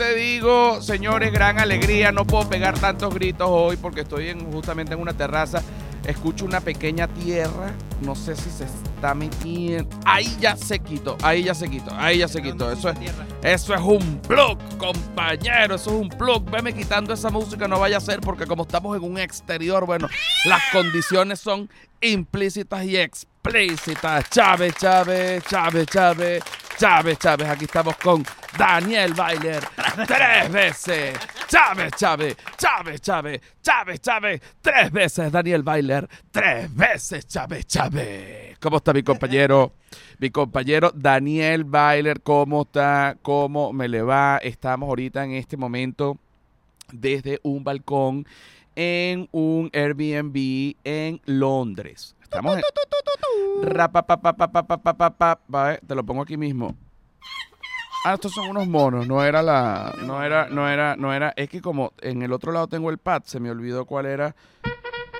te- digo, señores, gran alegría. No puedo pegar tantos gritos hoy porque estoy en, justamente en una terraza. Escucho una pequeña tierra. No sé si se está metiendo. Ahí ya se quitó, ahí ya se quitó, ahí ya se quitó. Eso es, eso es un plug, compañero. Eso es un plug. Veme quitando esa música, no vaya a ser porque como estamos en un exterior, bueno, las condiciones son implícitas y explícitas. Chávez, Chávez, Chávez, Chávez, Chávez, Chávez. Aquí estamos con Daniel Bailer tres veces. Chávez, Chávez, Chávez, Chávez, Chávez, Chávez. Tres veces Daniel Bailer. Tres veces Chávez, Chávez. ¿Cómo está mi compañero? Mi compañero Daniel Bailer, ¿cómo está? ¿Cómo me le va? Estamos ahorita en este momento desde un balcón en un Airbnb en Londres. Estamos en... Te lo pongo aquí mismo. Ah, estos son unos monos, no era la. No era, no era, no era. Es que como en el otro lado tengo el pad, se me olvidó cuál era.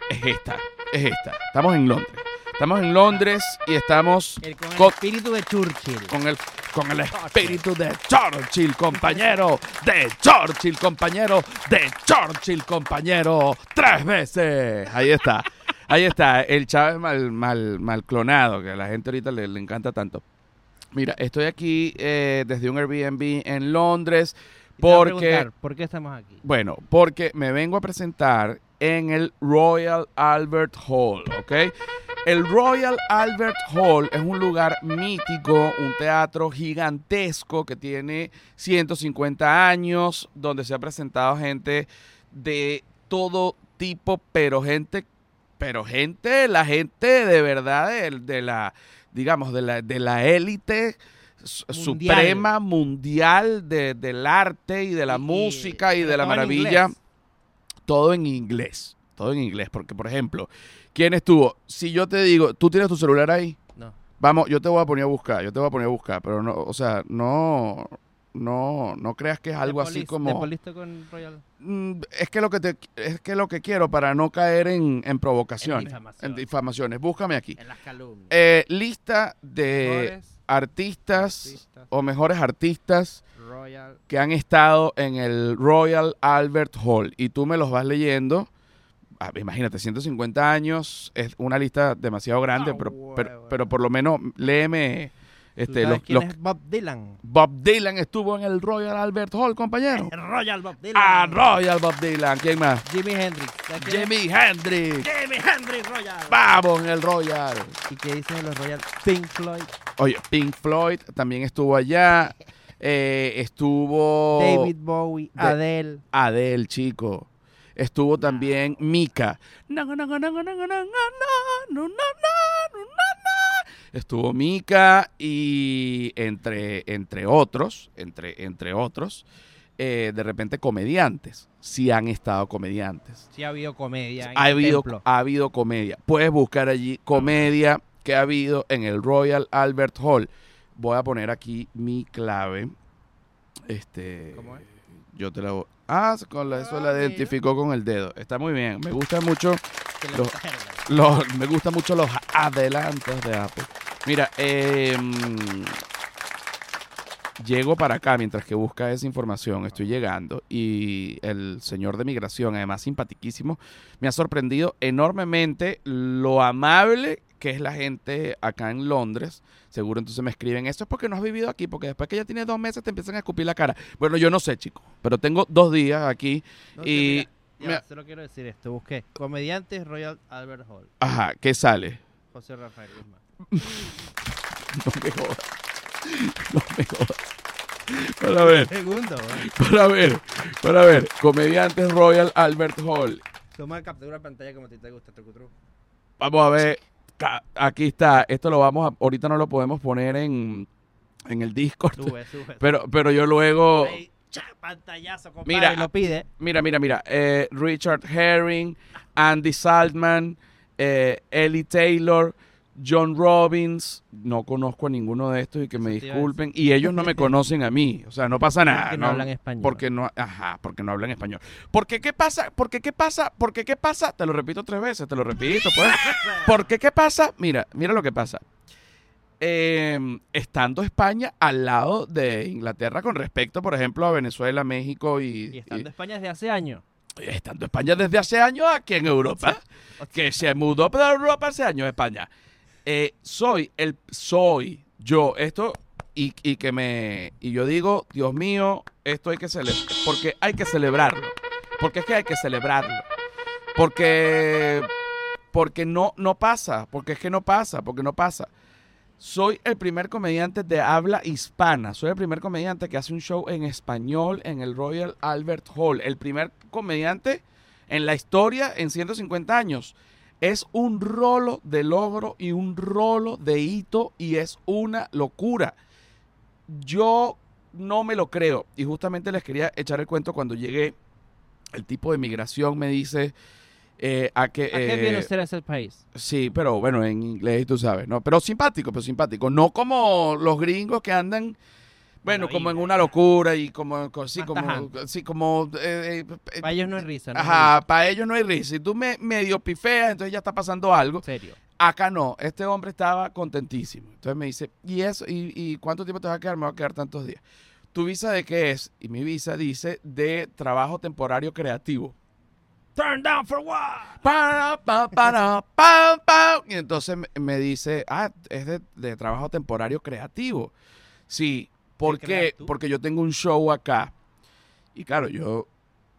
Es esta, es esta. Estamos en Londres. Estamos en Londres y estamos. Con el espíritu de Churchill. Con el, con el espíritu de Churchill, compañero. De Churchill, compañero. De Churchill, compañero. Tres veces. Ahí está. Ahí está. El Chávez mal, mal, mal clonado, que a la gente ahorita le, le encanta tanto. Mira, estoy aquí eh, desde un Airbnb en Londres porque... ¿Por qué estamos aquí? Bueno, porque me vengo a presentar en el Royal Albert Hall, ¿ok? El Royal Albert Hall es un lugar mítico, un teatro gigantesco que tiene 150 años, donde se ha presentado gente de todo tipo, pero gente, pero gente, la gente de verdad de, de la, digamos, de la, de la élite Mundial. suprema mundial de- del arte y de la Y- música y de la en maravilla todo en inglés. Todo en inglés. Porque, por ejemplo, ¿quién estuvo? Si yo te digo, ¿tú tienes tu celular ahí? No. Vamos, yo te voy a poner a buscar, yo te voy a poner a buscar, pero no, o sea, no, no, no creas que es algo ¿De así como. ¿De polista con Royal? Mm, es que lo que te, es que lo que quiero para no caer en, en provocaciones, difamación. en difamaciones. Búscame aquí. En las calumnias. Eh, lista de artistas artistas, o mejores artistas Royal. que han estado en el Royal Albert Hall y tú me los vas leyendo. Ah, imagínate, 150 años es una lista demasiado grande, Ah, pero, pero, pero por lo menos léeme. ¿Tú Este, los- quién los- es Bob Dylan? Bob Dylan estuvo en el Royal Albert Hall, compañero. El Royal Bob Dylan. Ah, Royal Bob Dylan. ¿Quién más? Jimi Hendrix. Jimi Hendrix. Jimi Hendrix Royal. Vamos en el Royal. ¿Y qué dicen los Royal? Pink Floyd. Oye, Pink Floyd también estuvo allá. Eh, estuvo David Bowie. de- Adele. Adele, chico. Estuvo también Mika. Na, na, na, na, na, na, na, na, na, na, na, na. Estuvo Mika y entre, entre otros, entre, entre otros, eh, de repente comediantes. Sí han estado comediantes. Sí ha habido comedia en Ha el habido, templo. ha habido comedia. Puedes buscar allí comedia que ha habido en el Royal Albert Hall. Voy a poner aquí mi clave. Este, ¿Cómo es? Yo te la voy. Ah, con la, eso la Ah, mira. identificó con el dedo. Está muy bien. Me gusta mucho los- los, me gustan mucho los adelantos de Apple. Mira, eh, llego para acá mientras que busca esa información. Estoy llegando y el señor de migración, además simpatiquísimo, me ha sorprendido enormemente lo amable que es la gente acá en Londres. Seguro entonces me escriben, eso es porque no has vivido aquí, porque después que ya tienes dos meses te empiezan a escupir la cara. Bueno, yo no sé, chico, pero tengo dos días aquí No, y... mira, ya, solo quiero decir esto. Busqué comediantes Royal Albert Hall. Ajajá, ¿qué sale? José Rafael Guzmán. No me jodas. No me jodas. Para ver, Segundo, para ver, para ver. Comediantes Royal Albert Hall. Toma captura de pantalla como a ti te gusta, trucutru. Vamos a ver. Aquí está. Esto lo vamos a. Ahorita no lo podemos poner en, en el Discord. Sube, sube. Pero, pero yo luego. Ahí, cha, pantallazo, compadre. Mira, lo pide. Mira, mira, mira. eh, Richard Herring, Andy Saltman, eh, Ellie Taylor, John Robbins. No conozco a ninguno de estos y que me disculpen. Y ellos no me conocen a mí. O sea, no pasa nada. Porque no hablan español. Porque no, ajá, porque no hablan español. Porque qué pasa, porque qué pasa, porque qué pasa, te lo repito tres veces, te lo repito, pues. Porque qué pasa, mira, mira lo que pasa. eh, estando España al lado de Inglaterra con respecto, por ejemplo, a Venezuela, México y, Y estando España desde hace años. y estando España desde hace años aquí en Europa, que se mudó para Europa hace años España. Eh, soy el soy yo esto y, y que me y yo digo Dios mío esto hay que celebrar porque hay que celebrarlo porque es que hay que celebrarlo porque porque no no pasa porque es que no pasa porque no pasa soy el primer comediante de habla hispana. Soy el primer comediante que hace un show en español en el Royal Albert Hall. El primer comediante en la historia en 150 años. Es un rolo de logro y un rolo de hito y es una locura. Yo no me lo creo. Y justamente les quería echar el cuento cuando llegué. El tipo de migración me dice eh, a que... ¿A qué eh, viene usted a ese país? Sí, pero bueno, en inglés tú sabes, ¿no? Pero simpático, pero simpático. No como los gringos que andan, bueno, como en una locura y como, co- sí, como, sí, como, eh, eh, eh, Para ellos no hay risa, ¿no? ajá, para ellos no hay risa. Si tú me medio pifeas, entonces ya está pasando algo. Serio. Acá no, este hombre estaba contentísimo. Entonces me dice, ¿y eso? ¿Y, y cuánto tiempo te vas a quedar? Me va a quedar tantos días. ¿Tu visa de qué es? Y mi visa dice de trabajo temporario creativo. Turn down for what? Para, pa, para, pa, pa. Y entonces me, me dice, ah, es de, de trabajo temporario creativo. Sí, ¿por ¿Qué? Porque yo tengo un show acá. Y claro, yo,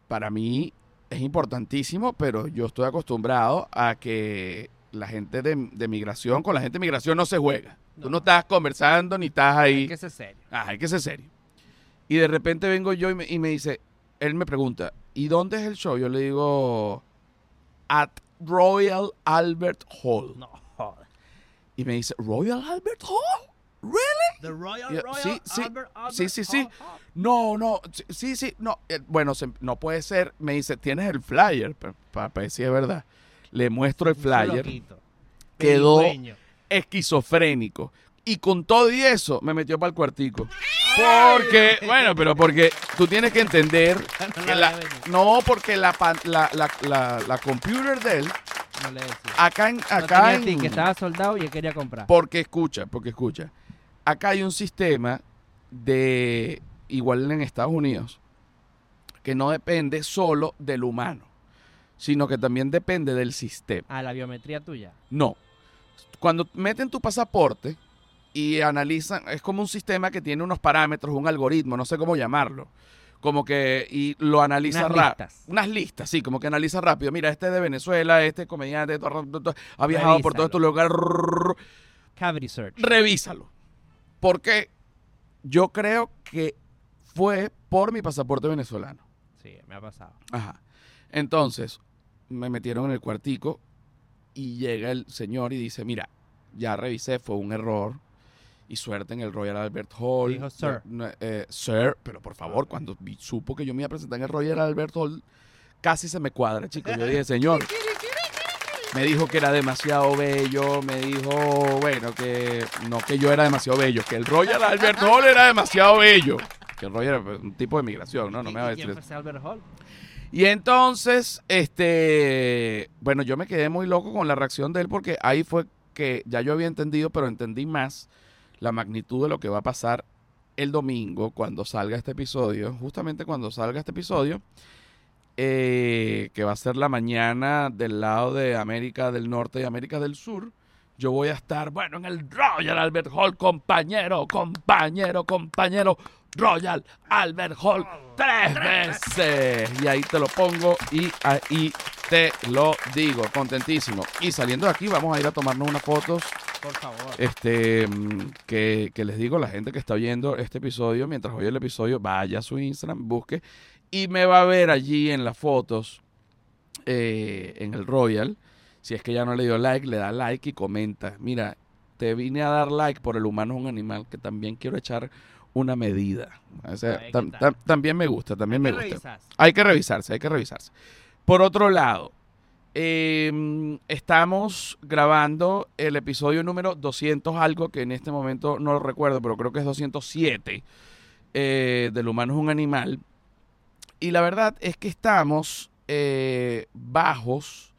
para mí es importantísimo, pero yo estoy acostumbrado a que la gente de, de migración, con la gente de migración no se juega. Tú no No. estás conversando ni estás ahí. Hay que ser serio. Ah, hay que ser serio. Y de repente vengo yo y me, y me dice, él me pregunta, ¿y dónde es el show? Yo le digo, at Royal Albert Hall. No, joder. Y me dice, ¿Royal Albert Hall? ¿Really? The Royal, Ya, Royal sí, sí, Albert, Albert sí, sí, sí. No, no, sí, sí, no. Eh, bueno, se- no puede ser. Me dice, ¿tienes el flyer? Para ver si es verdad. Le muestro el flyer. Quedó- esquizofrénico. Y con todo y eso me metió para el cuartico. Porque, bueno, pero porque tú tienes que entender No que la no, porque la, la, la, la, la computer de él, No le decía. acá en, No acá tenía en, ticket, estaba soldado y él quería comprar. porque escucha, porque escucha, acá hay un sistema de, igual en Estados Unidos, que no depende solo del humano, sino que también depende del sistema. Ah, la biometría tuya. No. Cuando meten tu pasaporte y analizan, es como un sistema que tiene unos parámetros, un algoritmo, no sé cómo llamarlo. Como que, y lo analiza rápido. listas. Unas listas, sí, como que analiza rápido. Mira, este es de Venezuela, este es comediante, ha viajado por todos estos lugares. Cavity search. Revísalo. Porque yo creo que fue por mi pasaporte venezolano. Sí, me ha pasado. Ajá. Entonces, me metieron en el cuartico y llega el señor y dice, mira, ya revisé, fue un error. Y suerte en el Royal Albert Hall. Dijo, "Sir". No, no, eh, sir, pero por favor, cuando vi- supo que yo me iba a presentar en el Royal Albert Hall, casi se me cuadra, chicos. Yo dije, señor. Me dijo que era demasiado bello, me dijo, bueno, que no que yo era demasiado bello, que el Royal Albert Hall era demasiado bello. Que el Royal era un tipo de migración, ¿no? No ¿Y- me va a decir Albert Hall? Y entonces, este, bueno, yo me quedé muy loco con la reacción de él porque ahí fue que ya yo había entendido, pero entendí más la magnitud de lo que va a pasar el domingo cuando salga este episodio, justamente cuando salga este episodio, eh, que va a ser la mañana del lado de América del Norte y América del Sur. Yo voy a estar, bueno, en el Royal Albert Hall, compañero, compañero, compañero, Royal Albert Hall, tres veces. Y ahí te lo pongo y ahí te lo digo, contentísimo. Y saliendo de aquí, vamos a ir a tomarnos unas fotos Por favor. este mm, que, que les digo la gente que está oyendo este episodio, mientras oye el episodio, vaya a su Instagram, busque y me va a ver allí en las fotos eh, en el Royal. Si es que ya no le dio like, le da like y comenta. Mira, te vine a dar like por el humano es un animal que también quiero echar una medida. O sea, tam- tam- también me gusta, también me ¿Qué gusta. revisas? Hay que revisarse, hay que revisarse. Por otro lado, eh, estamos grabando el episodio número 200 algo, que en este momento no lo recuerdo, pero creo que es 207, eh, del humano es un animal. Y la verdad es que estamos eh, bajos,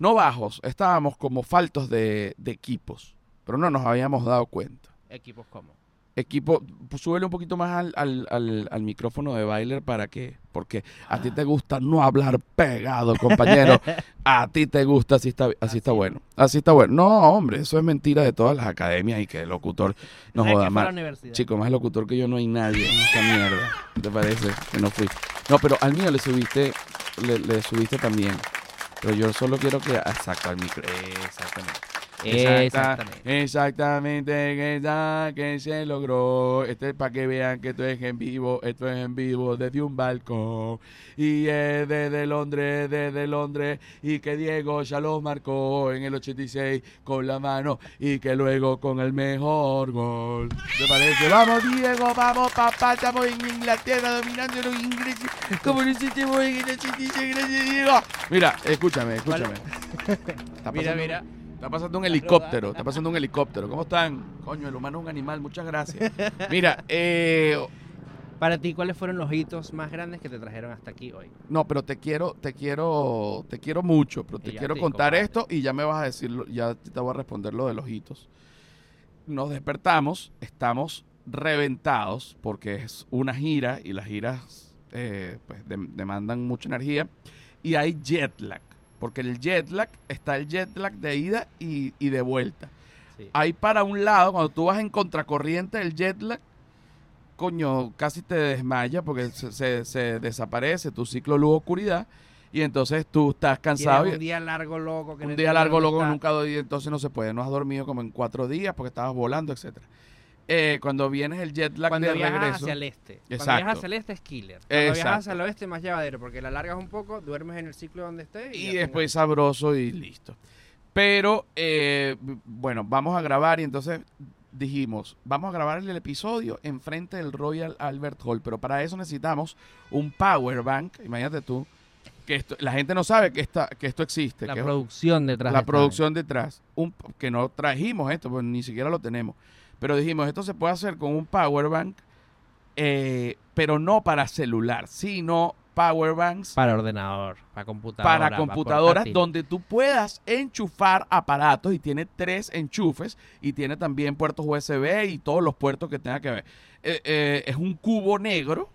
no bajos, estábamos como faltos de, de equipos pero no nos habíamos dado cuenta. Equipos como. Equipo, pues, súbele un poquito más al, al, al, al micrófono de Bailer para que, porque a ti te gusta no hablar pegado, compañero. a ti te gusta, así está, así Así está es. bueno. Así está bueno. No, hombre, eso es mentira de todas las academias y que el locutor no ¿Sabes joda más. Chico, más locutor que yo no hay nadie en esta mierda. ¿Qué ¿Te parece? Que no fui. No, pero al mío le subiste, le, le subiste también. Pero yo solo quiero que. Exacto, al micro. Exactamente. Exactamente. Exactamente, que, ya que se logró. Este es para que vean que esto es en vivo. Esto es en vivo desde un balcón. Y es desde Londres, desde Londres. Y que Diego ya lo marcó en el 86 con la mano. Y que luego con el mejor gol. ¿Te parece? Vamos, Diego, vamos, papá. Estamos en Inglaterra dominando los ingleses. Como lo hicimos en el 86. Gracias, Diego. Mira, escúchame, escúchame. Mira, mira. Está pasando un helicóptero, está pasando un helicóptero. ¿Cómo están? Coño, el humano es un animal, muchas gracias. Mira, eh, Para ti, ¿cuáles fueron los hitos más grandes que te trajeron hasta aquí hoy? no, pero te quiero, te quiero, te quiero mucho, pero te quiero contar compadre. esto y ya me vas a decir, ya te voy a responder lo de los hitos. Nos despertamos, estamos reventados porque es una gira y las giras eh, pues, dem- demandan mucha energía y hay jet lag, porque el jet lag está el jet lag de ida y, y de vuelta. Sí. Ahí para un lado, cuando tú vas en contracorriente del jet lag, coño, casi te desmaya porque se, se- se desaparece tu ciclo luz oscuridad y entonces tú estás cansado. Y- un día largo loco. Que un día largo, loco, nunca doy, entonces no se puede. No has dormido como en cuatro días porque estabas volando, etcétera. Eh, cuando vienes el jet lag Cuando de viajas regreso. hacia el este. Cuando Exacto. viajas hacia el este es killer. Cuando viajas Exacto. hacia el oeste es más llevadero porque la largas un poco, duermes en el ciclo donde estés y, después sabroso y listo. Pero, eh, bueno, vamos a grabar y entonces dijimos, vamos a grabar el episodio enfrente del Royal Albert Hall, pero para eso necesitamos un power bank, imagínate tú, que esto, la gente no sabe que, esta, que esto existe, La que es producción detrás la producción detrás, un, que no trajimos esto, pues ni siquiera lo tenemos, pero dijimos, esto se puede hacer con un power bank, eh, pero no para celular, sino power banks Para ordenador, para computadora. para computadoras donde tú puedas enchufar aparatos y tiene tres enchufes y tiene también puertos USB y todos los puertos que tenga que ver. Eh, eh, es un cubo negro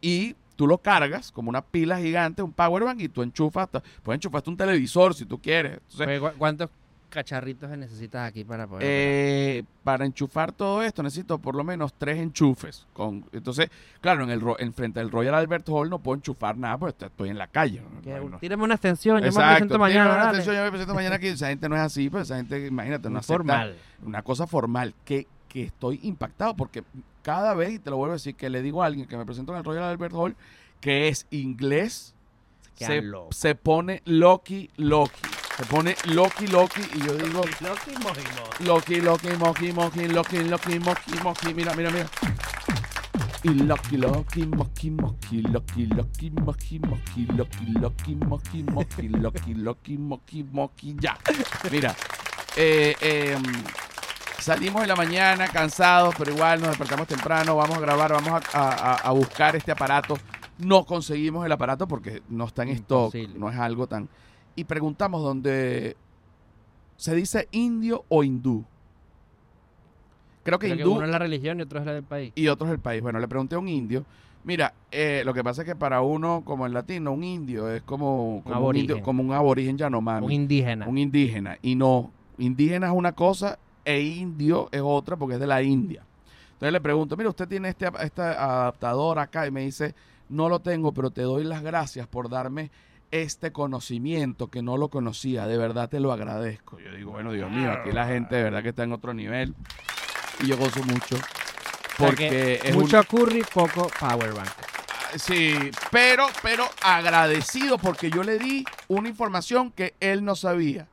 y tú lo cargas como una pila gigante, un power bank y tú enchufas, puedes enchufarte un televisor si tú quieres. Entonces, ¿Cuántos cacharritos necesitas aquí para poder? eh, para enchufar todo esto necesito por lo menos tres enchufes. Con, entonces, claro, en el ro- en frente del Royal Albert Hall no puedo enchufar nada porque estoy en la calle. ¿no? Tírame una extensión, yo me Exacto. presento Tiene mañana. una dale. atención, yo me presento mañana aquí. Esa gente no es así, pues esa gente, imagínate, no formal. una cosa formal. Que, que estoy impactado porque cada vez, y te lo vuelvo a decir, que le digo a alguien que me presento en el Royal Albert Hall, que es inglés, Se se pone Loki, Loki. Se pone Loki, Loki, y yo digo, Loki, mojimo. Loki, Loki, Moki, Moki, Loki, Loki, Moki, Moki, mira, mira, mira. Y Loki, Loki, Moki, Moki, Loki, Loki, Moki, Moki, Loki, Loki, Moki, Moki, Loki, Loki, Moki, Moki, ya. Mira, eh, eh, salimos en la mañana cansados, pero igual nos despertamos temprano, vamos a grabar, vamos a, a- a buscar este aparato. No conseguimos el aparato porque no está en stock, Imposible. no es algo tan... Y preguntamos dónde se dice indio o hindú. Creo que Creo que hindú uno es la religión y otro es la del país. y otro es el país. Bueno, le pregunté a un indio. Mira, eh, lo que pasa es que para uno, como el latino, un indio es como, como, un, aborigen. indio, como un aborigen yanomami, Un indígena. un indígena. Y no, indígena es una cosa e indio es otra porque es de la India. Entonces le pregunto, mira, usted tiene este, este adaptador acá y me dice, no lo tengo, pero te doy las gracias por darme este conocimiento que no lo conocía. De verdad te lo agradezco. Yo digo, bueno, Dios mío, aquí la gente de verdad que está en otro nivel. Y yo gozo mucho. Porque que es un- mucho curry, poco power bank. Sí, pero, pero agradecido porque yo le di una información que él no sabía.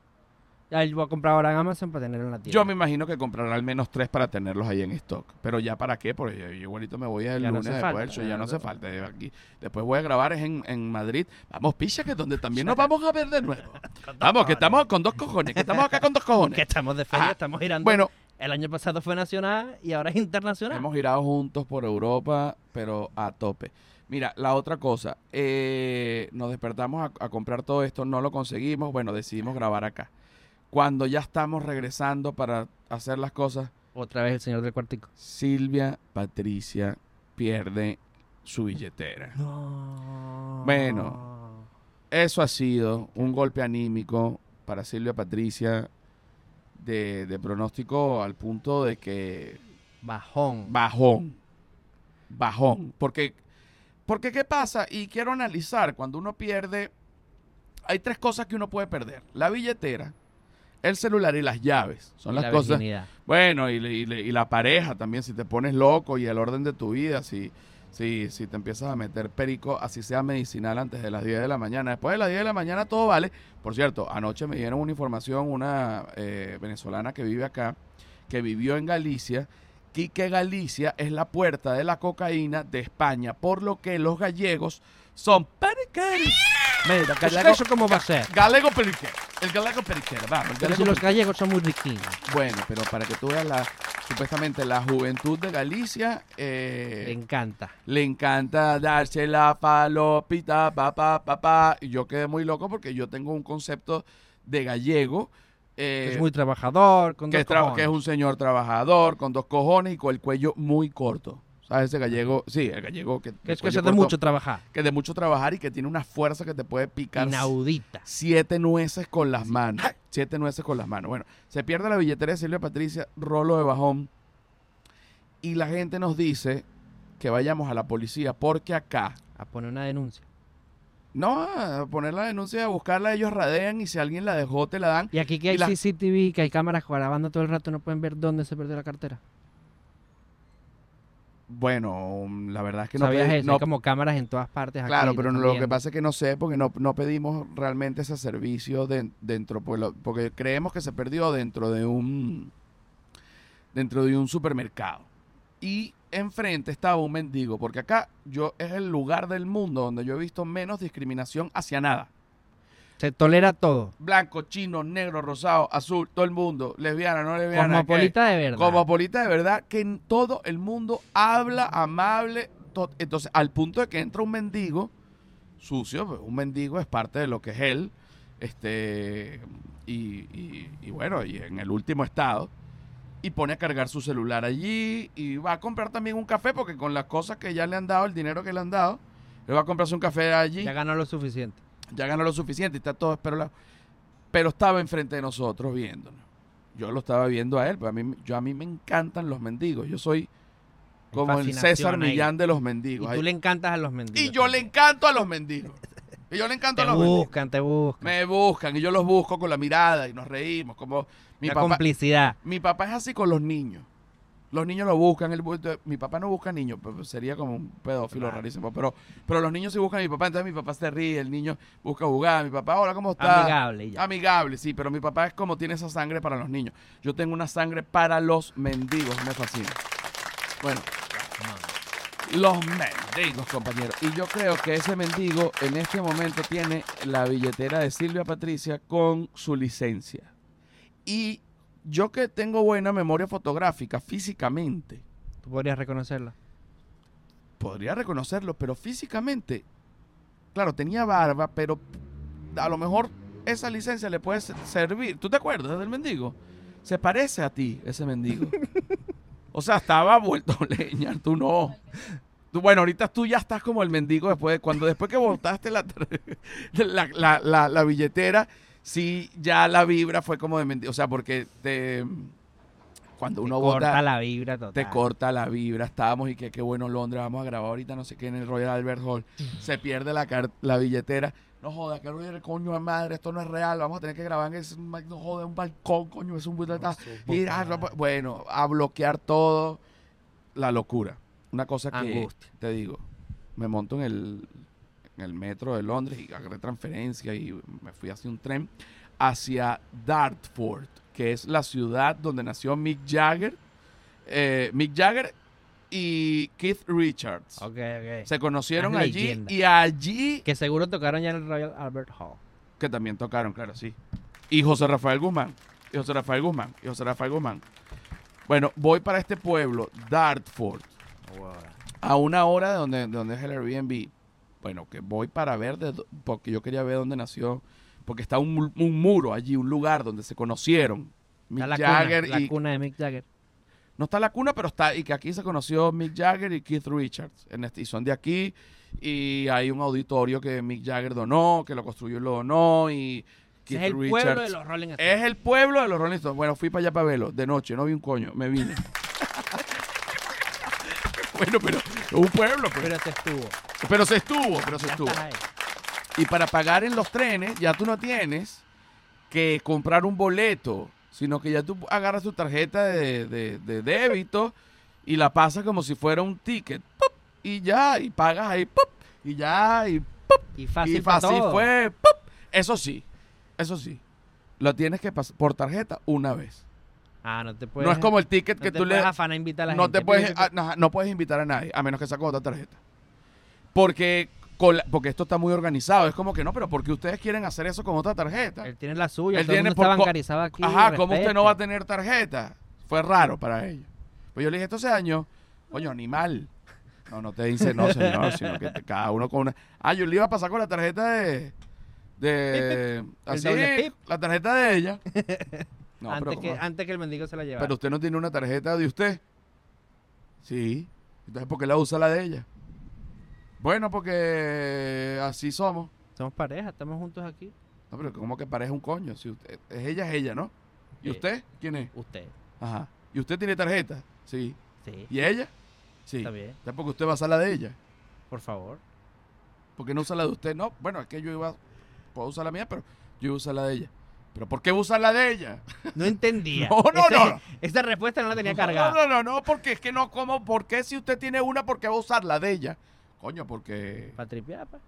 Yo voy a comprar ahora en Amazon para tenerlo en la tienda. Yo me imagino que comprará al menos tres para tenerlos ahí en stock. Pero ya para qué, porque yo, yo igualito me voy el Ya no lunes hace después falta, del show, ya ya no no hace falta. Aquí. Después voy a grabar en, en Madrid. Vamos, picha, que es donde también nos vamos a ver de nuevo. Vamos, que estamos con dos cojones, que estamos acá con dos cojones. Que estamos de feria, estamos girando. Bueno, El año pasado fue nacional y ahora es internacional. Hemos girado juntos por Europa, pero a tope. Mira, la otra cosa, eh, nos despertamos a, a comprar todo esto, no lo conseguimos, bueno, decidimos grabar acá. Cuando ya estamos regresando para hacer las cosas, Otra vez el señor del cuartico. Silvia Patricia pierde su billetera. No. Bueno. Eso ha sido un golpe anímico para Silvia Patricia de, de pronóstico al punto de que Bajón. bajón, bajón, porque, porque ¿qué pasa? Y quiero analizar, cuando uno pierde, hay tres cosas que uno puede perder, la billetera, el celular y las llaves, son Y las la cosas, virginidad. bueno, y, y- y la pareja también, si te pones loco y el orden de tu vida, si, si, si te empiezas a meter perico, así sea medicinal antes de las 10 de la mañana. Después de las 10 de la mañana todo vale. Por cierto, anoche me dieron una información, una eh, venezolana que vive acá, que vivió en Galicia, y que Galicia es la puerta de la cocaína de España, por lo que los gallegos son periqueros. Mira, galego, ¿Eso cómo va a ser? galego periquero. El galego periquero, vamos. el Pero si los gallegos son muy riquiños. Bueno, pero para que tú veas la, supuestamente la juventud de Galicia, eh, Le encanta. le encanta darse la falopita, papá, papá. Y yo quedé muy loco porque yo tengo un concepto de gallego. eh, es muy trabajador, con que, dos es que es un señor trabajador, con dos cojones y con el cuello muy corto. ¿Sabes? Ese gallego, sí, el gallego que, Que es que se de mucho trabajar. que de mucho trabajar y que tiene una fuerza que te puede picar Inaudita. siete nueces con las manos. Siete nueces con las manos. Bueno, se pierde la billetera de Silvia Patricia, rolo de bajón. Y la gente nos dice que vayamos a la policía porque acá, A poner una denuncia. no, a poner la denuncia, a buscarla, ellos radean y si alguien la dejó, te la dan. Y aquí que Y hay la- CCTV, que hay cámaras grabando todo el rato, no pueden ver dónde se perdió la cartera. Bueno, la verdad es que no, ¿Sabías pedí- eso? no- hay como cámaras en todas partes. Claro, pero no- lo que pasa es que no sé porque no, no pedimos realmente ese servicio de- dentro, pues, lo- porque creemos que se perdió dentro de un dentro de un supermercado. Y enfrente estaba un mendigo, porque acá yo es el lugar del mundo donde yo he visto menos discriminación hacia nada. Se tolera todo. Blanco, chino, negro, rosado, azul, todo el mundo, lesbiana, no lesbiana. Cosmopolita de verdad. Cosmopolita de verdad, que en todo el mundo habla amable. to- Entonces, al punto de que entra un mendigo sucio, pues, un mendigo es parte de lo que es él. Este, y, y- y bueno, y en el último estado. Y pone a cargar su celular allí. Y va a comprar también un café, porque con las cosas que ya le han dado, el dinero que le han dado, él va a comprarse un café allí Ya ganó lo suficiente. Ya ganó lo suficiente y está todo pero pero estaba enfrente de nosotros viéndonos yo lo estaba viendo a él pero a mí yo a mí me encantan los mendigos yo soy como el César ahí. Millán de los Y mendigos tú Ay, le encantas a los mendigos. y yo le encanto a los mendigos y yo le encanto Te a los mendigos buscan, te buscan. me buscan y yo los busco con la mirada y nos reímos como mi La papá complicidad. mi papá es así con los niños los niños lo buscan, el, mi papá no busca niños, pues, sería como un pedófilo Claro. rarísimo, pero, pero los niños sí buscan a mi papá, entonces mi papá se ríe, el niño busca jugar, mi papá, hola, ¿cómo está? Amigable ya. Amigable, sí, pero mi papá es como tiene esa sangre para los niños. Yo tengo una sangre para los mendigos, me fascina. Bueno, los mendigos, compañeros. Y yo creo que ese mendigo en este momento tiene la billetera de Silvia Patricia con su licencia. Y yo que tengo buena memoria fotográfica físicamente, Tú podrías reconocerla. podría reconocerlo, pero físicamente, claro, tenía barba, pero a lo mejor esa licencia le puede ser- servir. ¿Tú te acuerdas del mendigo? Se parece a ti, ese mendigo. o sea, estaba vuelto leña, tú no. Tú, bueno, ahorita tú ya estás como el mendigo después de cuando después que botaste la, la, la- la- la billetera, sí, ya la vibra fue como de mendigo. O sea, porque te, cuando Te uno corta bota la vibra total. te corta la vibra. Estábamos y que qué bueno Londres, vamos a grabar ahorita no sé qué en el Royal Albert Hall. Se pierde la, car- la billetera. No joda, que Royal, coño de madre, esto no es real. Vamos a tener que grabar en ese, no joda, un balcón, coño, es un buleta. Mira, no, pues, bueno, a bloquear todo. La locura. Una cosa que Angustia. te digo, me monto en el, en el metro de Londres y agarré transferencia y me fui hacia un tren hacia Dartford, que es la ciudad donde nació Mick Jagger. Eh, Mick Jagger y Keith Richards. Ok, ok. Se conocieron Las allí leyendas. y allí Que seguro tocaron ya en el Royal Albert Hall. que también tocaron, claro, sí. Y José Rafael Guzmán. Y José Rafael Guzmán. Y José Rafael Guzmán. Bueno, voy para este pueblo, Dartford, a una hora de donde, de donde es el Airbnb. Bueno, que voy para ver, de porque yo quería ver dónde nació porque está un, un muro allí, un lugar donde se conocieron. Mick Está la Jagger cuna, la y cuna de Mick Jagger. no está la cuna, pero está y que aquí se conoció Mick Jagger y Keith Richards en este- y son de aquí y hay un auditorio que Mick Jagger donó, que lo construyó y lo donó y Keith es el Richards pueblo de los Rolling Stones. es el pueblo de los Rolling Stones. Bueno, fui para allá para verlo de noche, no vi un coño, me vine. bueno, pero un pueblo, pues. Pero se estuvo. pero se estuvo, pero se Ya estuvo. Y para pagar en los trenes, ya tú no tienes que comprar un boleto, sino que ya tú agarras tu tarjeta de, de- de débito y la pasas como si fuera un ticket. ¡pup! Y ya, y pagas ahí, ¡pup! y ya, y, ¡pup! Y fácil y fácil todo. fue. ¡pup! Eso sí, eso sí. Lo tienes que pasar por tarjeta una vez. Ah, no te puedes. no es como el ticket no que tú le a invitar a la no gente. te puedes Fíjate ah, no, no puedes invitar a nadie a menos que saques otra tarjeta porque con la- porque esto está muy organizado es como que no pero porque ustedes quieren hacer eso con otra tarjeta Él tiene la suya. Él todo el tiene mundo por está bancarizado aquí. ajá cómo usted no va a tener tarjeta fue raro para ellos pues yo le dije esto hace años coño animal no no te dice no señor sino que te- cada uno con una ah yo le iba a pasar con la tarjeta de de El así la tarjeta de ella no antes, pero que, ¿cómo? antes que el mendigo se la llevara. Pero usted no tiene una tarjeta de usted. Sí. Entonces, ¿por qué la usa la de ella? Bueno, porque así somos. Somos pareja, estamos juntos aquí. No, pero ¿cómo que parece un coño? Si usted, es ella, es ella, ¿no? ¿Y usted? ¿Quién es? Usted. Ajá. ¿Y usted tiene tarjeta? Sí. Sí. ¿Y ella? Sí. Está bien. Entonces, porque usted va a usar la de ella. Por favor. ¿Por qué no usa la de usted? No, bueno, es que yo iba, puedo usar la mía, pero yo iba a usar la de ella. ¿Pero por qué usa la de ella? No entendía. No, no, Ese- no. Esa respuesta no la tenía No, cargada. No, no, no, porque es que no, ¿cómo? ¿Por qué si usted tiene una, por qué va a usar la de ella? Coño, porque... Para tripear, pa.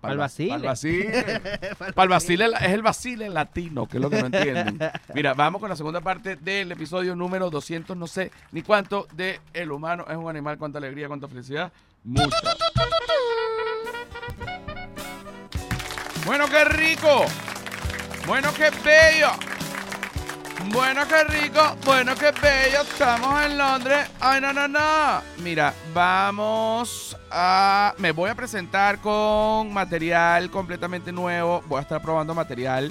Para el vacile. Para el vacile. Para el vacile es el vacile latino, que es lo que no entienden. Mira, vamos con la segunda parte del episodio número 200, no sé ni cuánto, de El humano es un animal, cuánta alegría, cuánta felicidad. Mucha. Bueno, qué rico. Bueno, qué bello. Bueno, qué rico. Bueno, qué bello. Estamos en Londres. Ay, no, no, no. Mira, vamos a... Me voy a presentar con material completamente nuevo. Voy a estar probando material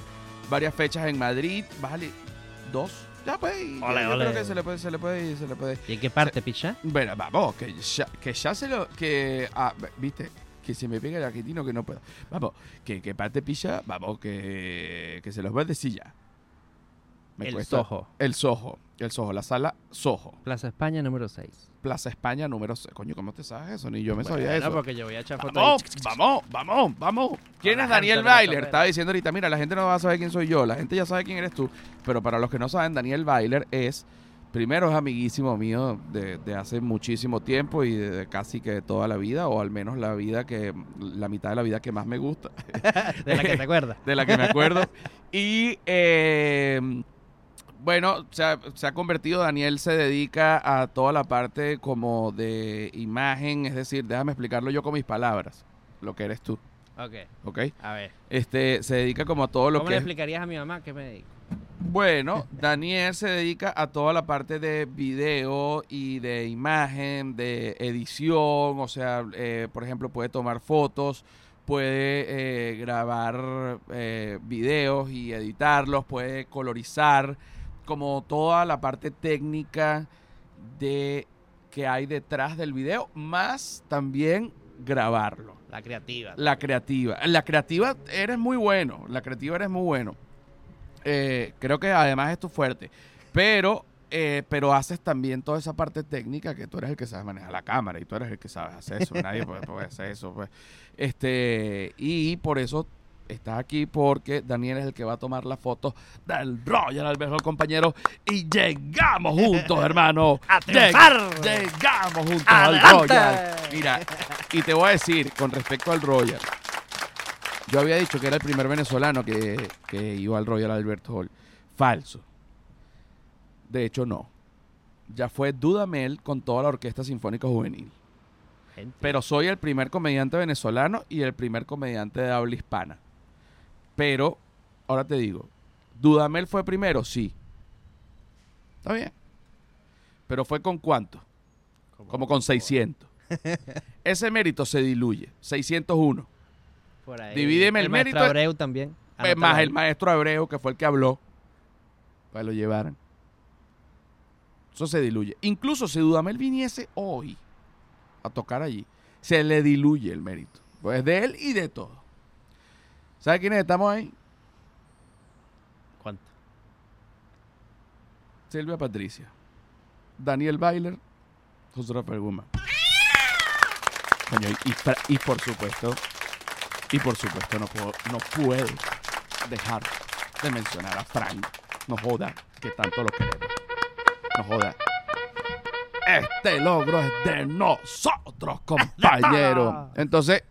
varias fechas en Madrid. Bájale dos. Ya pues. Ole, yo ole. creo que se le puede, se le puede, ir, se le puede. ¿Y en qué parte, picha? Bueno, vamos, que ya, que ya se lo. Que. Ah, viste, que se me pega el argentino que no puedo. Vamos, que, que parte pilla, vamos, que, que se los voy a decir ya. Me El cuesta- Soho. El Soho. El Soho, la sala Soho. Plaza España número 6. Plaza España número 6. Coño, ¿cómo te sabes eso? Ni yo me sabía eso. porque yo voy a echar fotos Vamos, vamos, vamos, vamos. ¿Quién es gente Daniel de Bailer? Estaba diciendo ahorita, mira, la gente no va a saber quién soy yo. La gente ya sabe quién eres tú. Pero para los que no saben, Daniel Bailer es, primero es amiguísimo mío de, de hace muchísimo tiempo y de, de casi que toda la vida, o al menos la vida que, la mitad de la vida que más me gusta, De la que te acuerdas. de la que me acuerdo. y eh, bueno, se ha, se ha convertido, Daniel se dedica a toda la parte como de imagen, es decir, déjame explicarlo yo con mis palabras, lo que eres tú, Ok, ¿ok? a ver. Este, se dedica como a todo lo ¿Cómo que le es... explicarías a mi mamá qué me dedico? Bueno, Daniel se dedica a toda la parte de video y de imagen, de edición, o sea, eh, por ejemplo, puede tomar fotos, puede eh, grabar eh, videos y editarlos, puede colorizar, como toda la parte técnica de que hay detrás del video, más también grabarlo. La creativa. La creativa. La creativa eres muy bueno. La creativa eres muy bueno. Eh, creo que además es tu fuerte. Pero, eh, pero haces también toda esa parte técnica que tú eres el que sabes manejar la cámara y tú eres el que sabes hacer eso. Nadie puede, puede hacer eso. pues. Este, y por eso estás aquí porque Daniel es el que va a tomar la foto del Royal Albert Hall, compañero. Y llegamos juntos, hermano. ¡A triunfar! Lleg- Llegamos juntos ¡Adelante! al Royal. Mira, y te voy a decir, con respecto al Royal, yo había dicho que era el primer venezolano que, que iba al Royal Albert Hall. Falso. De hecho, no. Ya fue Dudamel con toda la Orquesta Sinfónica Juvenil. Gente. Pero soy el primer comediante venezolano y el primer comediante de habla hispana. Pero, ahora te digo, ¿Dudamel fue primero? Sí. Está bien. Pero fue con cuánto? Como con 600. Ese mérito se diluye. 601. Por ahí. Divídeme el maestro mérito- Abreu también. Pues, más el maestro hebreo que fue el que habló, para que lo llevaran. Eso se diluye. Incluso si Dudamel viniese hoy a tocar allí, se le diluye el mérito. Pues de él y de todo. ¿Sabe quiénes estamos ahí? ¿Cuánto? Silvia Patricia, Daniel Bailer, José Rafael Guzmán. Y por supuesto, y por supuesto no puedo, no puedo dejar de mencionar a Frank. No joda, que tanto lo queremos. No joda. Este logro es de nosotros, compañero. Entonces,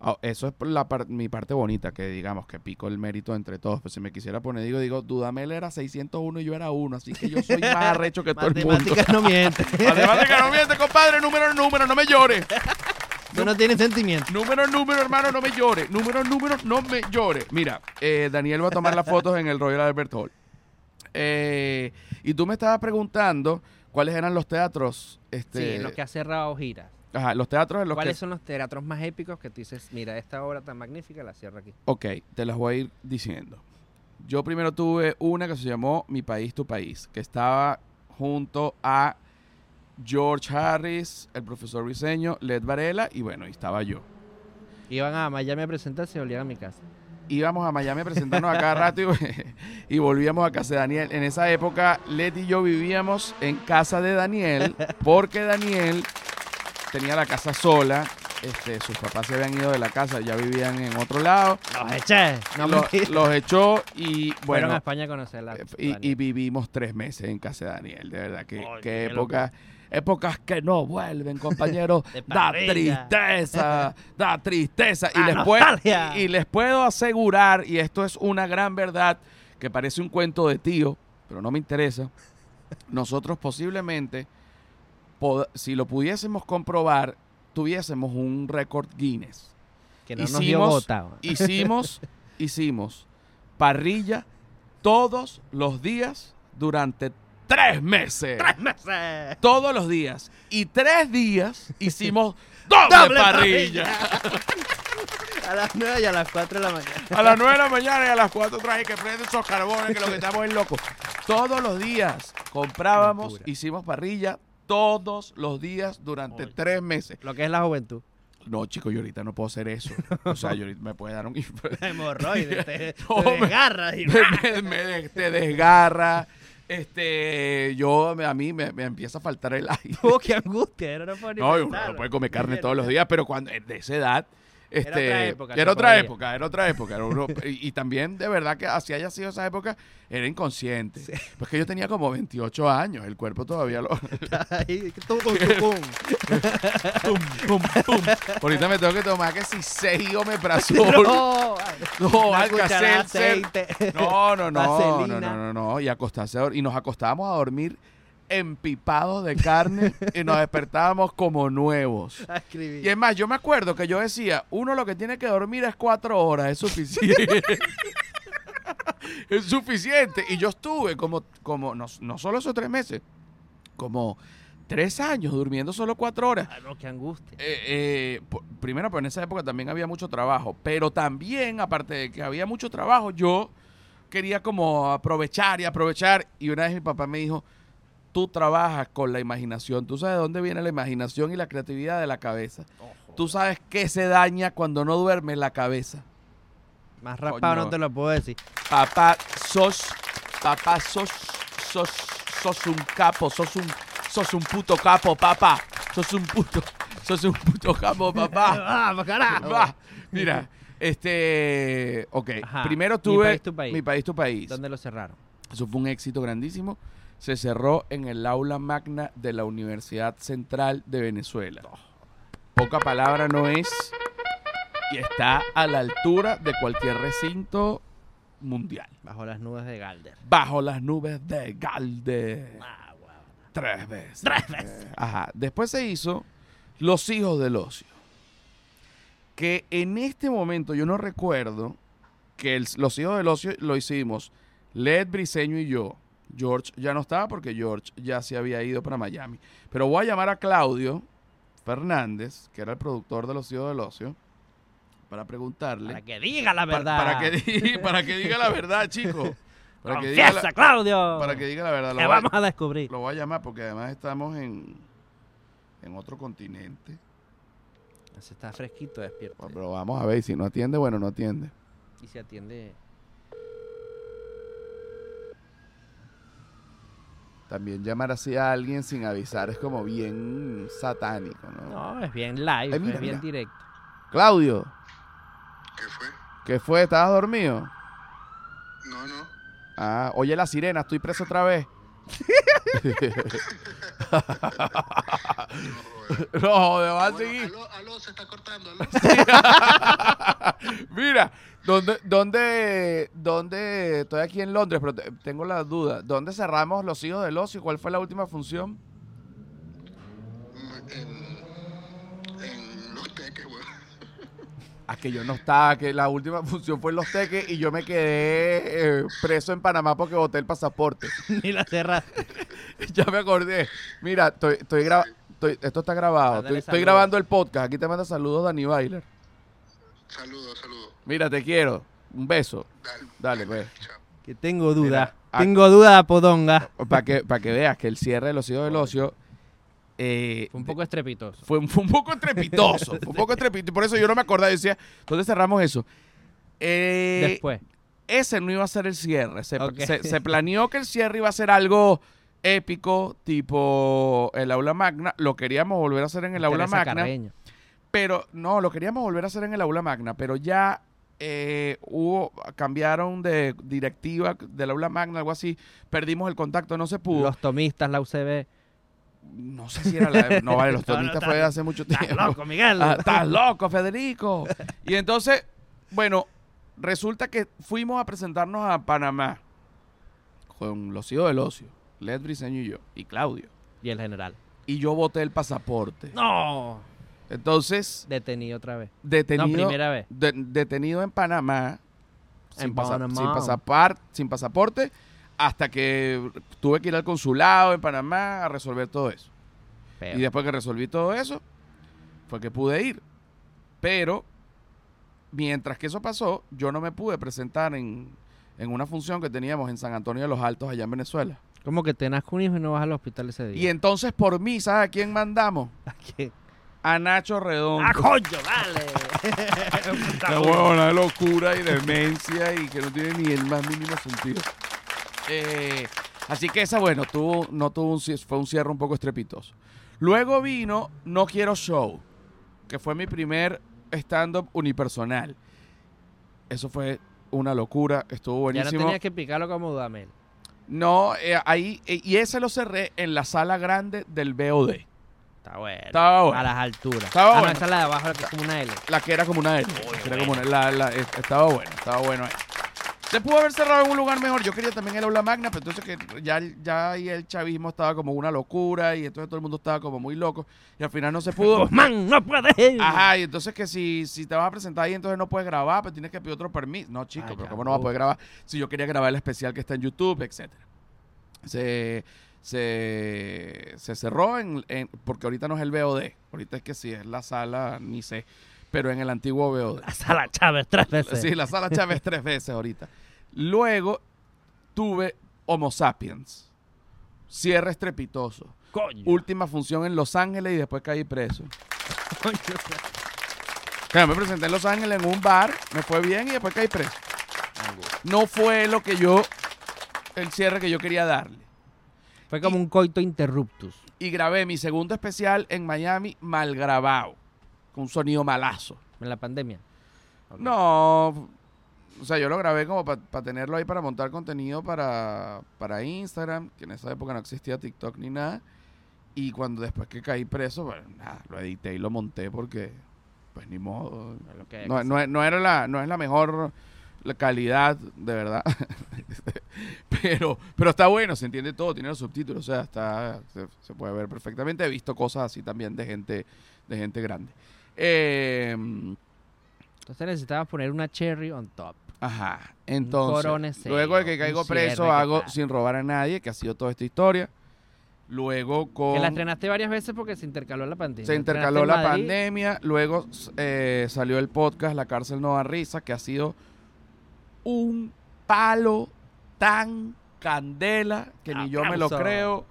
ah, eso es por la par- mi parte bonita, que digamos que pico el mérito entre todos. Pues si me quisiera poner, digo, digo, Dudamel era 601 y yo era uno, así que yo soy más arrecho que todo el mundo. Matemáticas no miente. No miente, compadre. Número número, no me llore. Tú no tienes sentimiento. Número número, hermano, no me llore. Número número, no me llore. Mira, eh, Daniel va a tomar las fotos en el Royal Albert Hall. Eh, y tú me estabas preguntando cuáles eran los teatros. Este, Sí, en los que ha cerrado giras. Ajá, los teatros en los ¿Cuáles que. son los teatros más épicos que tú dices, mira, esta obra tan magnífica la cierro aquí? Ok, te las voy a ir diciendo. Yo primero tuve una que se llamó Mi País, Tu País, que estaba junto a George Harris, el profesor Briseño, Led Varela y bueno, y estaba yo. Iban a Miami a presentarse y volvían a mi casa. íbamos a Miami a presentarnos a cada rato y, y volvíamos a casa de Daniel. En esa época, Leti y yo vivíamos en casa de Daniel porque Daniel tenía la casa sola. Este, sus papás se habían ido de la casa, ya vivían en otro lado. ¡Los eché! No los echó y Fueron a bueno, España a conocerla. y, y vivimos tres meses en casa de Daniel. De verdad, qué qué épocas, épocas que no vuelven, compañeros. Da tristeza, da tristeza. Y les, puedo, nostalgia. y, y les puedo asegurar, y esto es una gran verdad, que parece un cuento de tío, pero no me interesa. Nosotros posiblemente, si lo pudiésemos comprobar, tuviésemos un récord Guinness. Que no nos dio hicimos-. Hicimos, hicimos parrilla todos los días durante tres meses. meses! Todos los días. Y tres días hicimos doble, ¡Doble parrilla. A las 9 y a las 4 de la mañana. A las nueve de la mañana y a las cuatro traje que prende esos carbones que lo que estamos es loco. Todos los días comprábamos, Locura. hicimos parrilla todos los días durante Oye. tres meses. Lo que es la juventud. No, chico, yo ahorita no puedo hacer eso. O sea, yo ahorita me puede dar un... Hemorroides. Te, No, te me- y- me, te desgarra. Este, yo, a mí me, me empieza a faltar el aire. Oh, qué angustia. No No, no puede comer carne todos los días, pero cuando de esa edad, este, otra época, era otra época, era otra época. era y, y también, de verdad, que así haya sido esa época, era inconsciente. Pues que yo tenía como 28 años, el cuerpo todavía lo... Ahí, tum, tum, tum, pum, pum. Ahorita me tengo que tomar que si 6 omeprazol. No, No, aceite. No, no, no, no, no, no, no, y acostarse a y nos acostábamos a dormir empipados de carne y nos despertábamos como nuevos. Y es más, yo me acuerdo que yo decía, uno lo que tiene que dormir es cuatro horas, es suficiente. es suficiente. Y yo estuve como, como no, no solo esos tres meses, como tres años durmiendo solo cuatro horas. Ah, no, qué angustia. Eh, eh, primero, pues en esa época también había mucho trabajo, pero también, aparte de que había mucho trabajo, yo quería como aprovechar y aprovechar. Y una vez mi papá me dijo, tú trabajas con la imaginación, tú sabes de dónde viene la imaginación y la creatividad de la cabeza. Tú sabes que se daña cuando no duerme la cabeza. Más raspado Coño. no te lo puedo decir. Papá, sos, papá, sos, sos, sos un capo, sos un, sos un puto capo, papá. Sos un puto, sos un puto capo, papá. ¡Vamos, carajo! Va, Mira, este, ok, Ajá, primero Mi tuve País, Tu País. Mi país, tu país. ¿Dónde lo cerraron? Eso fue un éxito grandísimo. Se cerró en el aula magna de la Universidad Central de Venezuela. Poca palabra no es y está a la altura de cualquier recinto mundial. Bajo las nubes de Galder. Bajo las nubes de Galde. Ah. Tres veces. Tres veces. Ajá. Después se hizo Los Hijos del Ocio. Que en este momento yo no recuerdo que el- Los Hijos del Ocio lo hicimos Led Briseño y yo. George ya no estaba porque George ya se había ido para Miami. Pero voy a llamar a Claudio Fernández, que era el productor de Los Hijos del Ocio, para preguntarle. Para que diga la verdad. Para, que, di- para que diga la verdad, chico. Para que diga Confiesa, la, Claudio. para que diga la verdad. Lo que voy, a- vamos a descubrir. lo voy a llamar porque además estamos en, en otro continente. Se está fresquito, despierto. Pero vamos a ver, si no atiende, bueno, no atiende. Y se atiende. También llamar así a alguien sin avisar es como bien satánico, ¿no? No, es bien live, Ay, mira, es bien mira. directo. Claudio, ¿Qué fue? ¿qué fue? ¿Estabas dormido? No, no. Ah, oye la sirena, estoy preso otra vez. No, joder. no, joder, va a Bueno, seguir. aló, aló, se está cortando. Aló. Mira, ¿dónde, dónde, dónde, estoy aquí en Londres, pero te- tengo la duda. ¿Dónde cerramos Los Hijos del Ocio? ¿Cuál fue la última función? en, en los teques, weón. Ah, que yo no estaba, que la última función fue en Los Teques y yo me quedé eh, preso en Panamá porque boté el pasaporte. Ni la cerraste. ya me acordé. Mira, estoy, estoy grabando. Esto está grabado. Estoy, grabando el podcast. Aquí te manda saludos Dani Bailer. Saludos, saludos. Mira, te quiero. Un beso. Dale. Dale, pues. Chao. Que tengo duda. Mira, tengo duda de Podonga. Para que, para que veas que el cierre de Los Hijos del Ocio eh, Fue un poco estrepitoso. fue, un- fue un poco estrepitoso. fue un poco estrepitoso. Por eso yo no me acordaba. Yo decía, ¿dónde cerramos eso? Eh, Después. ese no iba a ser el cierre. Se, Ok. se- se planeó que el cierre iba a ser algo épico, tipo el aula magna. Lo queríamos volver a hacer en el aula Teresa magna. Carreño. Pero no, lo queríamos volver a hacer en el aula magna. Pero ya eh, hubo, cambiaron de directiva del aula magna, algo así. Perdimos el contacto, no se pudo. Los tomistas, la UCB. No sé si era la. No vale, los No, no, tonistas estás- fue de hace mucho ¡Estás tiempo. loco, Miguel! Ah, Estás loco, Federico. Y entonces, bueno, resulta que fuimos a presentarnos a Panamá con los hijos del ocio, Led Briseño y yo, y Claudio. Y el general. Y yo boté el pasaporte. ¡No! Entonces, Detenido otra vez. detenido, No, primera vez. de- detenido en Panamá, sin, pasa- Panamá. sin pasapar- sin pasaporte, hasta que tuve que ir al consulado en Panamá a resolver todo eso. Pero, Y después que resolví todo eso, fue que pude ir. Pero, mientras que eso pasó, yo no me pude presentar en, en una función que teníamos en San Antonio de los Altos, allá en Venezuela. como que te nazca un hijo y no vas al hospital ese Y día. entonces, por mí, ¿sabes a quién mandamos? ¿A quién? A Nacho Redondo. ¡Ah, coño, dale! Una huevona de locura y demencia y que no tiene ni el más mínimo sentido. Eh, así que esa, bueno, tuvo, no tuvo un, fue un cierre un poco estrepitoso. Luego vino No Quiero Show, que fue mi primer stand-up unipersonal. Eso fue una locura, estuvo Ya no buenísimo. tenías que picarlo como Dudamel. No, eh, ahí, eh, y ese lo cerré en la sala grande del BOD. Está bueno. Estaba bueno. A las alturas. Estaba ah, no, bueno. esa es la de abajo, la que es como una L. La que era como una L. Muy que era bueno. como una- la- la- estaba bueno, estaba bueno. Se pudo haber cerrado en un lugar mejor. Yo quería también el aula magna, pero entonces que ya, ya ahí el chavismo estaba como una locura y entonces todo el mundo estaba como muy loco y al final no se pudo. Guzmán, no puedes. Ajá, y entonces que si, si te vas a presentar ahí, entonces no puedes grabar, pues tienes que pedir otro permiso. No, chico, Ay, pero ¿cómo no vas a poder grabar? Si yo quería grabar el especial que está en YouTube, etcétera. Se, se, se cerró en, en- porque ahorita no es el BOD. Ahorita es que sí, es la sala, ni sé. Pero en el antiguo BOD. La sala Chávez tres veces. Sí, la sala Chávez tres veces ahorita. Luego tuve Homo Sapiens. Cierre estrepitoso. Coño. Última función en Los Ángeles y después caí preso. Coño. Claro, me presenté en Los Ángeles en un bar, me fue bien y después caí preso. No fue lo que yo, el cierre que yo quería darle. Fue como un coito interruptus. Y grabé mi segundo especial en Miami mal grabado, con un sonido malazo. En la pandemia. No, o sea, yo lo grabé como para tenerlo ahí para montar contenido para, para Instagram, que en esa época no existía TikTok ni nada. Y cuando después que caí preso, bueno, nada, lo edité y lo monté porque, pues ni modo. No, no, no era la, no es la mejor la calidad, de verdad. pero, pero está bueno, se entiende todo, tiene los subtítulos, o sea, está, se, se puede ver perfectamente. He visto cosas así también de gente, de gente grande. Eh, Entonces necesitabas poner una cherry on top. Ajá. Entonces, luego de que caigo preso, ¿qué hago tal? sin robar a nadie, que ha sido toda esta historia. luego con... Que la estrenaste varias veces porque se intercaló la pandemia. Se intercaló la pandemia, luego eh, salió el podcast La cárcel no da risa, que ha sido un palo tan candela que ni yo me lo creo.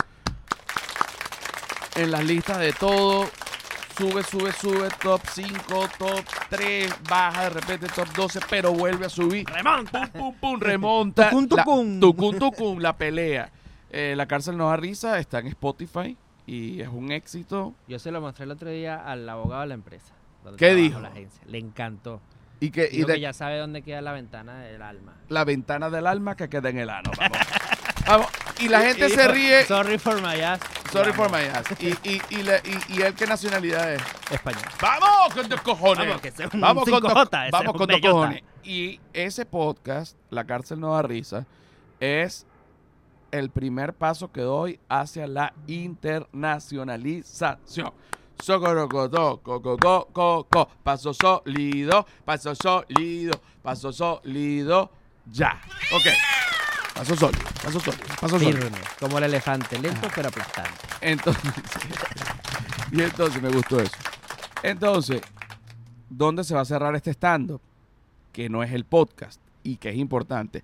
En las listas de todo, sube, sube, sube, top 5, top 3, baja de repente top 12, pero vuelve a subir. ¡Remonta! Pum, pum, pum, remonta. Tucun, la- tucun. tucun, tucun, la pelea. Eh, la cárcel no da risa, está en Spotify y es un éxito. Yo se lo mostré el otro día al abogado de la empresa. ¿Qué dijo? La agencia. Le encantó. Y que, y Dijo de- que ya sabe dónde queda la ventana del alma. la ventana del alma que queda en el ano. Vamos. Vamos. Y la gente Y se ríe. Sorry for my ass. Sorry for my ass. Y, y, y, y él qué nacionalidad es. Español. ¡Vamos con dos cojones! Vamos, que ese es un Vamos con, 5J, dos, ese es vamos un con dos cojones. Y ese podcast, La cárcel no da risa, es el primer paso que doy hacia la internacionalización. Socorocoto, coco, co, co, co. Paso sólido, paso sólido, paso sólido, ya. Ok. Paso sólido, paso sólido, paso sólido. Firme, como el elefante, lento pero aplastante. Entonces, y entonces me gustó eso. Entonces, ¿dónde se va a cerrar este stand-up? Que no es el podcast y que es importante.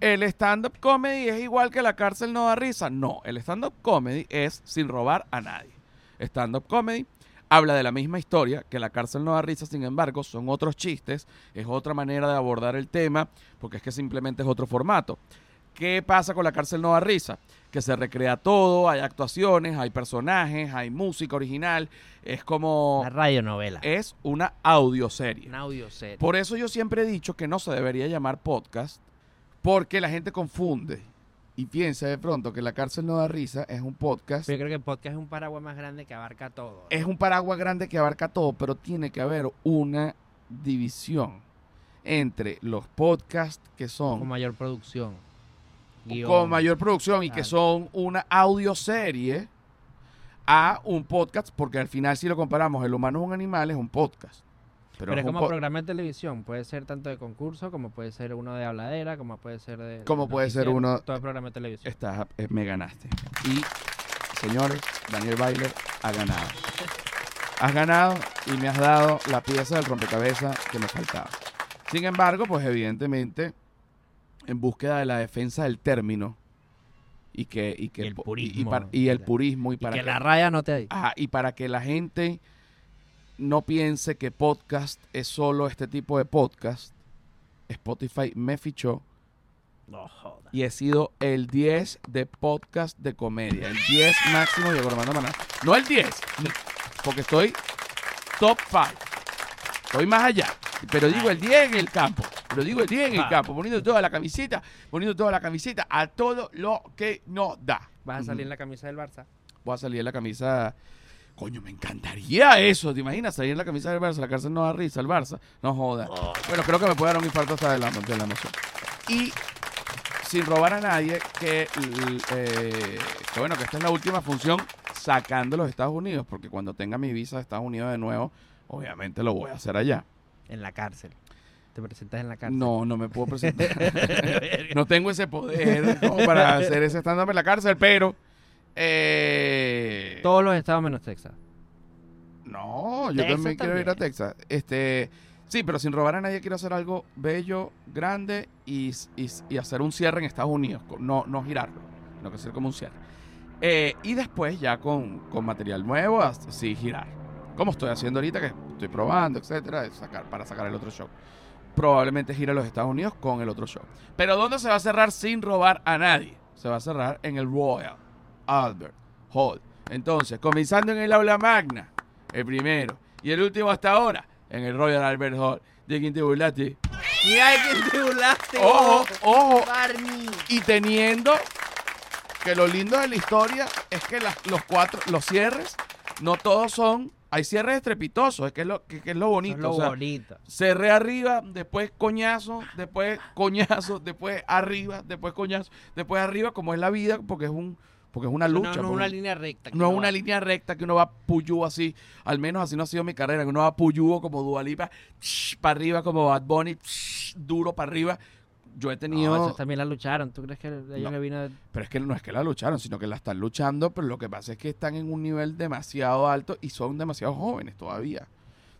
¿El stand-up comedy es igual que la cárcel no da risa? No, el stand-up comedy es sin robar a nadie. Stand-up comedy habla de la misma historia que la cárcel no da risa, sin embargo, son otros chistes, es otra manera de abordar el tema, porque es que simplemente es otro formato. ¿Qué pasa con la cárcel no da risa? Que se recrea todo, hay actuaciones, hay personajes, hay música original, es como... Una radionovela. Es una audioserie. Un audio serie. Por eso yo siempre he dicho que no se debería llamar podcast, porque la gente confunde y piensa de pronto que la cárcel no da risa es un podcast. Pero yo creo que el podcast es un paraguas más grande que abarca todo. Es un paraguas grande que abarca todo, pero tiene que haber una división entre los podcasts que son Con mayor producción. Guión. con mayor producción y que son una audioserie a un podcast, porque al final si lo comparamos, el humano es un animal, es un podcast. Pero, Pero, es como po- programa de televisión. Puede ser tanto de concurso, como puede ser uno de habladera, como puede ser de. Como de puede ser uno- Todo es programa de televisión. Estás, eh, me ganaste. Y, señores, Daniel Bailer ha ganado. Has ganado y me has dado la pieza del rompecabezas que me faltaba. Sin embargo, pues evidentemente, en búsqueda de la defensa del término y que y que Y el purismo. para- y el purismo y Y para que que, la raya no te diga. Ajá, y para que la gente no piense que podcast es solo este tipo de podcast, Spotify me fichó No jodas. y he sido el 10 de podcast de comedia. El 10 máximo de Armando Maná. No el 10, porque estoy top 5. Estoy más allá. Pero digo el 10 en el campo. Pero digo el 10 en el Ah. campo. Poniendo toda la camiseta. Poniendo toda la camiseta a todo lo que no da. Vas a salir en la camisa del Barça. Voy a salir en la camisa. Coño, me encantaría eso. ¿Te imaginas salir en la camisa del Barça? La cárcel no da risa, el Barça. No joda. Bueno, creo que me puede dar un infarto hasta de la, de la emoción. Y sin robar a nadie, que, eh, que bueno, que esta es la última función sacando los Estados Unidos, porque cuando tenga mi visa de Estados Unidos de nuevo, obviamente lo voy a hacer allá. En la cárcel. Te presentas en la cárcel. No, no me puedo presentar. no tengo ese poder como para hacer ese stand-up en la cárcel, pero... eh, Todos los estados menos Texas. No, yo Texas también quiero ir a. Texas. Este, sí, pero sin robar a nadie quiero hacer algo bello, grande y, y- y hacer un cierre en Estados Unidos. No, no girarlo, no que hacer como un cierre. Eh, y después ya con, con material nuevo, sí girar. Como estoy haciendo ahorita, que estoy probando, etcétera, sacar, para sacar el otro show. Probablemente gira a los Estados Unidos con el otro show. Pero ¿dónde se va a cerrar sin robar a nadie? Se va a cerrar en el Royal Albert Hall. Entonces, comenzando en el aula magna, el primero. Y el último hasta ahora, en el Royal Albert Hall. ¿De quién te burlaste? ¡Y hay que te burlaste! Ojo, ojo. Barney! Y teniendo que lo lindo de la historia es que las- los cuatro, los cierres, no todos son. Hay cierres estrepitosos, es que es lo, que, que es lo bonito. Es lo o sea, bonito. cerré arriba, después coñazo, después coñazo, después arriba, después coñazo, después arriba, como es la vida, porque es un, porque es una No, lucha. no, no es una línea recta. no es va. una línea recta que uno va puyú así. Al menos así no ha sido mi carrera. Que uno va puyú como Dualipa, para arriba como Bad Bunny, duro para arriba. yo he No, tenido... esos también la lucharon. ¿Tú crees que a ellos No. le vino de- Pero es que no es que la lucharon, sino que la están luchando, pero lo que pasa es que están en un nivel demasiado alto y son demasiado jóvenes todavía.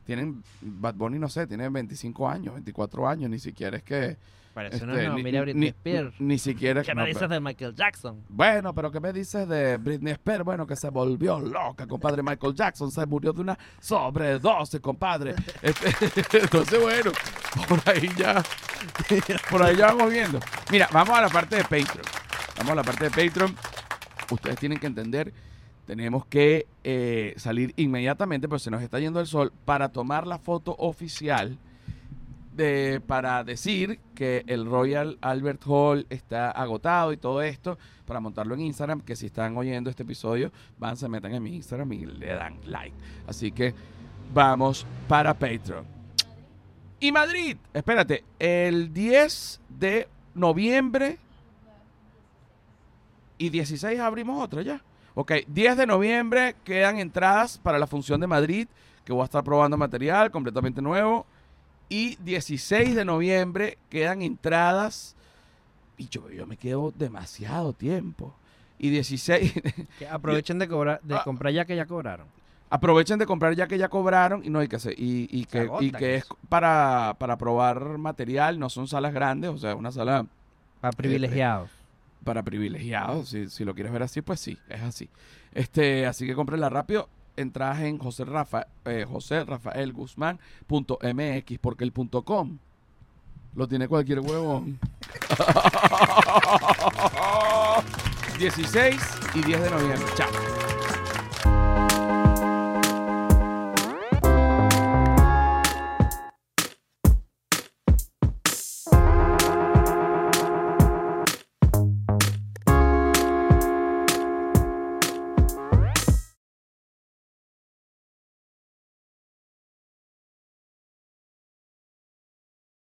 Tienen, Bad Bunny, no sé, tiene 25 años, 24 años, ni siquiera es que... Parece este, no, no, ni, mira Britney ni- Spears. ni siquiera... ¿Qué no, me dices de Michael Jackson? bueno, pero ¿qué me dices de Britney Spears? Bueno, que se volvió loca, compadre. Michael Jackson se murió de una sobredosis, compadre. Este, entonces, bueno, por ahí ya, por ahí ya vamos viendo. Mira, vamos a la parte de Patreon. Vamos a la parte de Patreon. Ustedes tienen que entender, tenemos que eh, salir inmediatamente, pero se nos está yendo el sol, para tomar la foto oficial de, para decir que el Royal Albert Hall está agotado y todo esto, para montarlo en Instagram, que si están oyendo este episodio, van, se metan en mi Instagram y le dan like. Así que vamos para Patreon. Y Madrid, espérate, el 10 de noviembre y 16 abrimos otra ya. Ok, 10 de noviembre quedan entradas para la función de Madrid, que voy a estar probando material completamente nuevo. Y 16 de noviembre quedan entradas. Y yo, yo me quedo demasiado tiempo. Y 16, Que aprovechen de, cobrar, de Ah. comprar ya que ya cobraron. aprovechen de comprar ya que ya cobraron y no hay que hacer. Y, y que, y que es para, para probar material, no son salas grandes, o sea, una sala Para privilegiados. para privilegiados. Si, si lo quieres ver así, pues sí, es así. Este, así que cómprenla rápido. Entradas en José, Rafa, eh, José Rafael Guzmán punto MX, porque el punto com lo tiene cualquier huevón. 16 y 10 de noviembre. Chao.